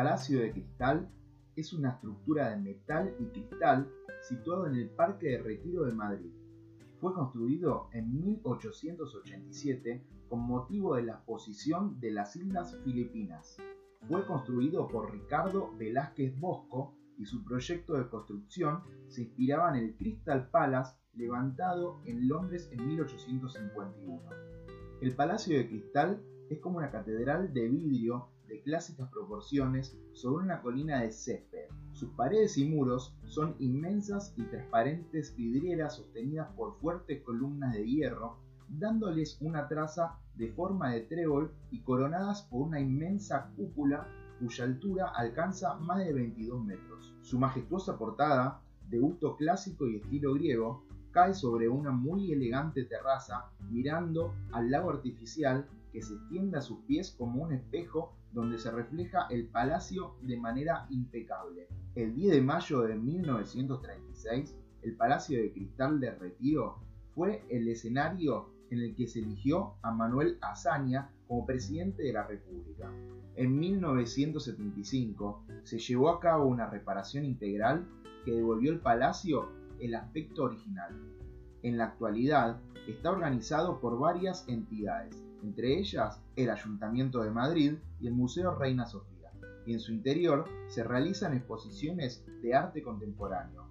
Palacio de Cristal es una estructura de metal y cristal situado en el Parque de Retiro de Madrid. Fue construido en 1887 con motivo de la exposición de las Islas Filipinas. Fue construido por Ricardo Velázquez Bosco y su proyecto de construcción se inspiraba en el Crystal Palace levantado en Londres en 1851. El Palacio de Cristal es como una catedral de vidrio de clásicas proporciones sobre una colina de césped. Sus paredes y muros son inmensas y transparentes vidrieras sostenidas por fuertes columnas de hierro, dándoles una traza de forma de trébol y coronadas por una inmensa cúpula cuya altura alcanza más de 22 metros. Su majestuosa portada, de gusto clásico y estilo griego, cae sobre una muy elegante terraza mirando al lago artificial que se extiende a sus pies como un espejo donde se refleja el palacio de manera impecable. El 10 de mayo de 1936, el Palacio de Cristal de Retiro fue el escenario en el que se eligió a Manuel Azaña como presidente de la República. En 1975 se llevó a cabo una reparación integral que devolvió al palacio el aspecto original. En la actualidad está organizado por varias entidades, entre ellas el Ayuntamiento de Madrid y el Museo Reina Sofía, y en su interior se realizan exposiciones de arte contemporáneo,